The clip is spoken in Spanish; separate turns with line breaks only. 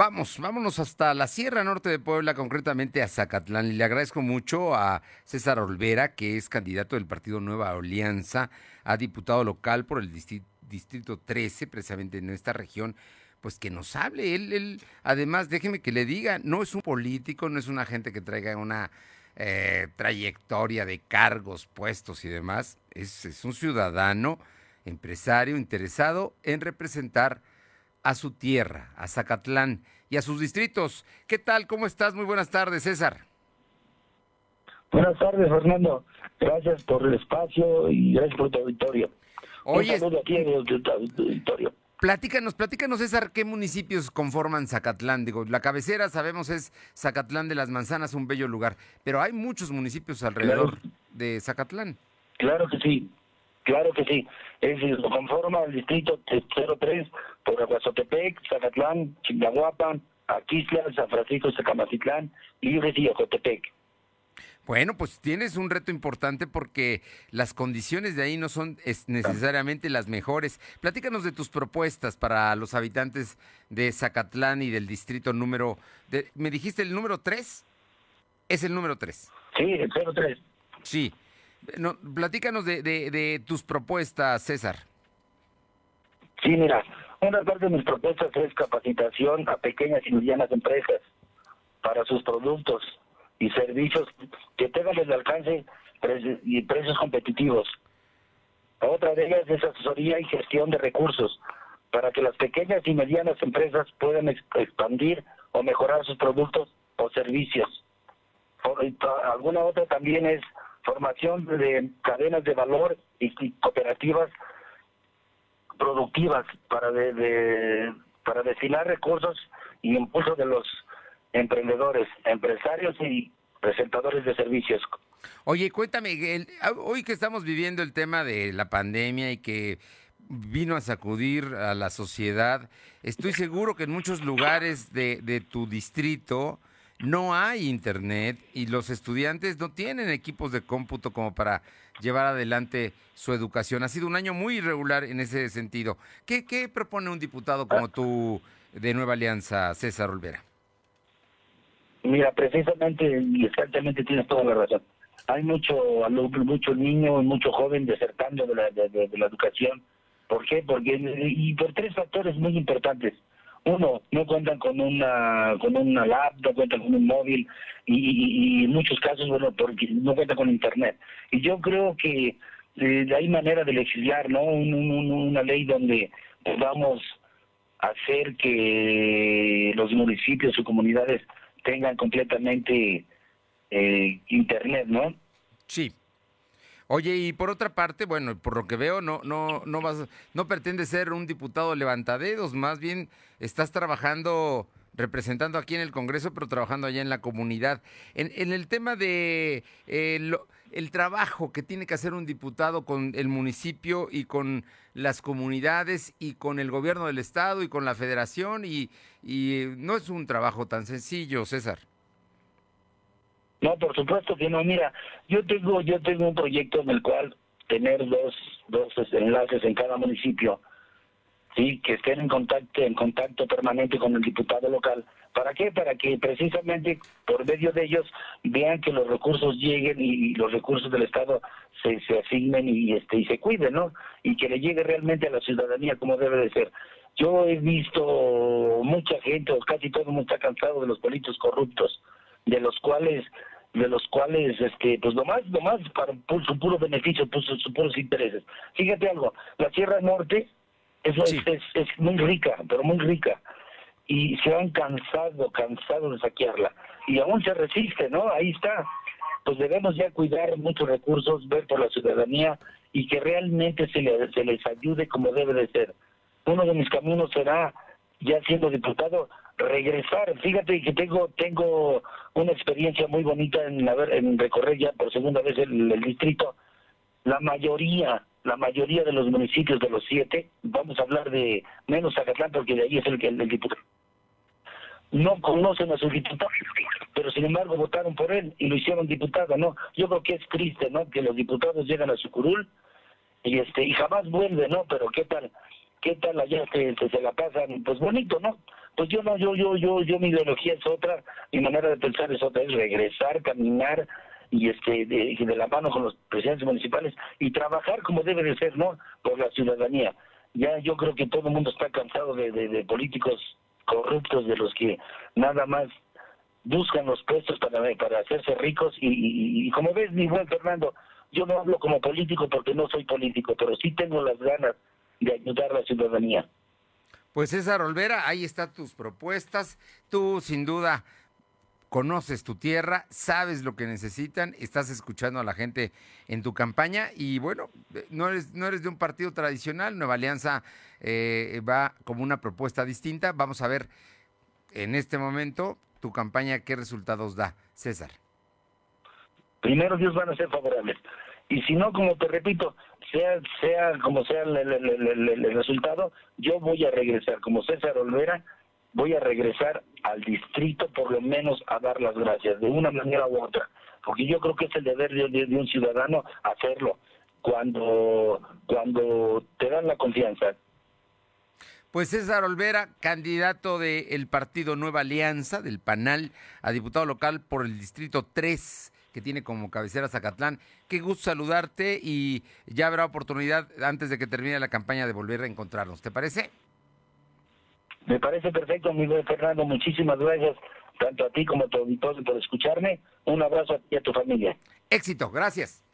Vamos, vámonos hasta la Sierra Norte de Puebla, concretamente a Zacatlán. Y le agradezco mucho a César Olvera, que es candidato del Partido Nueva Alianza a diputado local por el Distrito 13, precisamente en esta región, pues que nos hable. Él, él, además, déjeme que le diga, no es un político, no es una gente que traiga una eh, trayectoria de cargos, puestos y demás. Es un ciudadano, empresario, interesado en representar a su tierra, a Zacatlán y a sus distritos. ¿Qué tal? ¿Cómo estás? Muy buenas tardes, César.
Buenas tardes, Fernando. Gracias por el espacio y gracias por tu auditorio.
Oye,
Un saludo aquí en el auditorio.
Platícanos, platícanos, César, ¿qué municipios conforman Zacatlán? Digo, la cabecera, sabemos, es Zacatlán de las Manzanas, un bello lugar, pero hay muchos municipios alrededor de Zacatlán.
Claro que sí, claro que sí. Es, lo conforma el distrito 03 por Aguazotepec, Zacatlán, Chignahuapan, Aquisla, San Francisco, Zacamatitlán, Libres y Ocotepec.
Bueno, pues tienes un reto importante porque las condiciones de ahí no son es, necesariamente las mejores. Platícanos de tus propuestas para los habitantes de Zacatlán y del distrito número... De, ¿Me dijiste el número 3? Es el número 3.
Sí, el 03.
Sí. No, platícanos de, de, de tus propuestas, César.
Sí, mira, una parte de mis propuestas es capacitación a pequeñas y medianas empresas para sus productos y servicios que tengan el alcance y precios competitivos. Otra de ellas es asesoría y gestión de recursos para que las pequeñas y medianas empresas puedan ex- expandir o mejorar sus productos o servicios. Alguna otra también es formación de cadenas de valor y cooperativas productivas para de, de- para destinar recursos y impulso de los emprendedores, empresarios y presentadores de servicios.
Oye, cuéntame, el- hoy que estamos viviendo el tema de la pandemia y que vino a sacudir a la sociedad, estoy seguro que en muchos lugares de, de tu distrito no hay internet y los estudiantes no tienen equipos de cómputo como para llevar adelante su educación. Ha sido un año muy irregular en ese sentido. ¿Qué, qué propone un diputado como tú de Nueva Alianza, César Olvera?
Mira, precisamente y exactamente tienes toda la razón. Hay mucho mucho niño, mucho joven desertando de la, de, de- de la educación. ¿Por qué? Porque y por tres factores muy importantes. Uno, no cuentan con una con una lab, no cuentan con un móvil y, en muchos casos, bueno, porque no cuentan con internet. Y yo creo que eh, hay manera de legislar, ¿no? Un- una ley donde podamos hacer que los municipios o comunidades tengan completamente eh, internet, ¿no?
Sí. Oye, y por otra parte, bueno, por lo que veo, no, no, no vas, no pretendes ser un diputado levantadedos, más bien estás trabajando, representando aquí en el Congreso, pero trabajando allá en la comunidad. En, en el tema de eh, lo- el trabajo que tiene que hacer un diputado con el municipio y con las comunidades y con el gobierno del estado y con la federación y, eh, no es un trabajo tan sencillo, César.
No, por supuesto que no. Mira, yo tengo yo tengo un proyecto en el cual tener dos dos enlaces en cada municipio, sí, que estén en contacto en contacto permanente con el diputado local. ¿Para qué? Para que precisamente por medio de ellos vean que los recursos lleguen y, los recursos del Estado se, se asignen y este y se cuiden, ¿no? Y que le llegue realmente a la ciudadanía como debe de ser. Yo he visto mucha gente, o casi todo el mundo está cansado de los políticos corruptos, de los cuales de los cuales este pues nomás nomás para por su puro beneficio por sus, sus puros intereses. Fíjate algo la Sierra Norte eso
Sí.
es, es, es muy rica pero muy rica. Y se han cansado cansado de saquearla. Y aún se resiste no ahí está. Pues debemos ya cuidar muchos recursos ver por la ciudadanía y que realmente se, le- se les ayude como debe de ser. Uno de mis caminos será ya siendo diputado regresar fíjate que tengo tengo una experiencia muy bonita en haber en recorrer ya por segunda vez el, el distrito la mayoría la mayoría de los municipios de los siete vamos a hablar de menos Zacatlán porque de ahí es el que el, diputado no conocen a su diputado, pero sin embargo votaron por él y lo hicieron diputado, ¿no? Yo creo que es triste, ¿no? Que los diputados llegan a su curul y este y jamás vuelven, ¿no? Pero qué tal, qué tal allá se, se, la pasan, pues bonito, ¿no? Pues yo no, yo, yo, yo, yo mi ideología es otra, mi manera de pensar es otra, es regresar, caminar y este de, de la mano con los presidentes municipales y trabajar como debe de ser, ¿no? Por la ciudadanía. Ya yo creo que todo el mundo está cansado de, de, políticos corruptos, de los que nada más buscan los puestos para, para hacerse ricos y, y, como ves, mi buen Fernando, yo no hablo como político porque no soy político, pero sí tengo las ganas de ayudar a la ciudadanía.
Pues César Olvera, ahí están tus propuestas. Tú sin duda conoces tu tierra, sabes lo que necesitan, estás escuchando a la gente en tu campaña y bueno, no eres, no eres de un partido tradicional, Nueva Alianza eh, va como una propuesta distinta. Vamos a ver en este momento tu campaña qué resultados da. César.
Primero Dios van a ser favorables. Y si no, como te repito, sea sea como sea el, resultado, yo voy a regresar como César Olvera voy a regresar al distrito por lo menos a dar las gracias, de una manera u otra, porque yo creo que es el deber de, un ciudadano hacerlo cuando, cuando te dan la confianza.
Pues César Olvera, candidato del partido Nueva Alianza, del PANAL, a diputado local por el distrito 3, que tiene como cabecera Zacatlán. Qué gusto saludarte y ya habrá oportunidad antes de que termine la campaña de volver a encontrarnos. ¿Te parece?
Me parece perfecto, amigo Fernando. Muchísimas gracias, tanto a ti como a tu auditorio, por escucharme. Un abrazo a ti y a tu familia.
Éxito, gracias.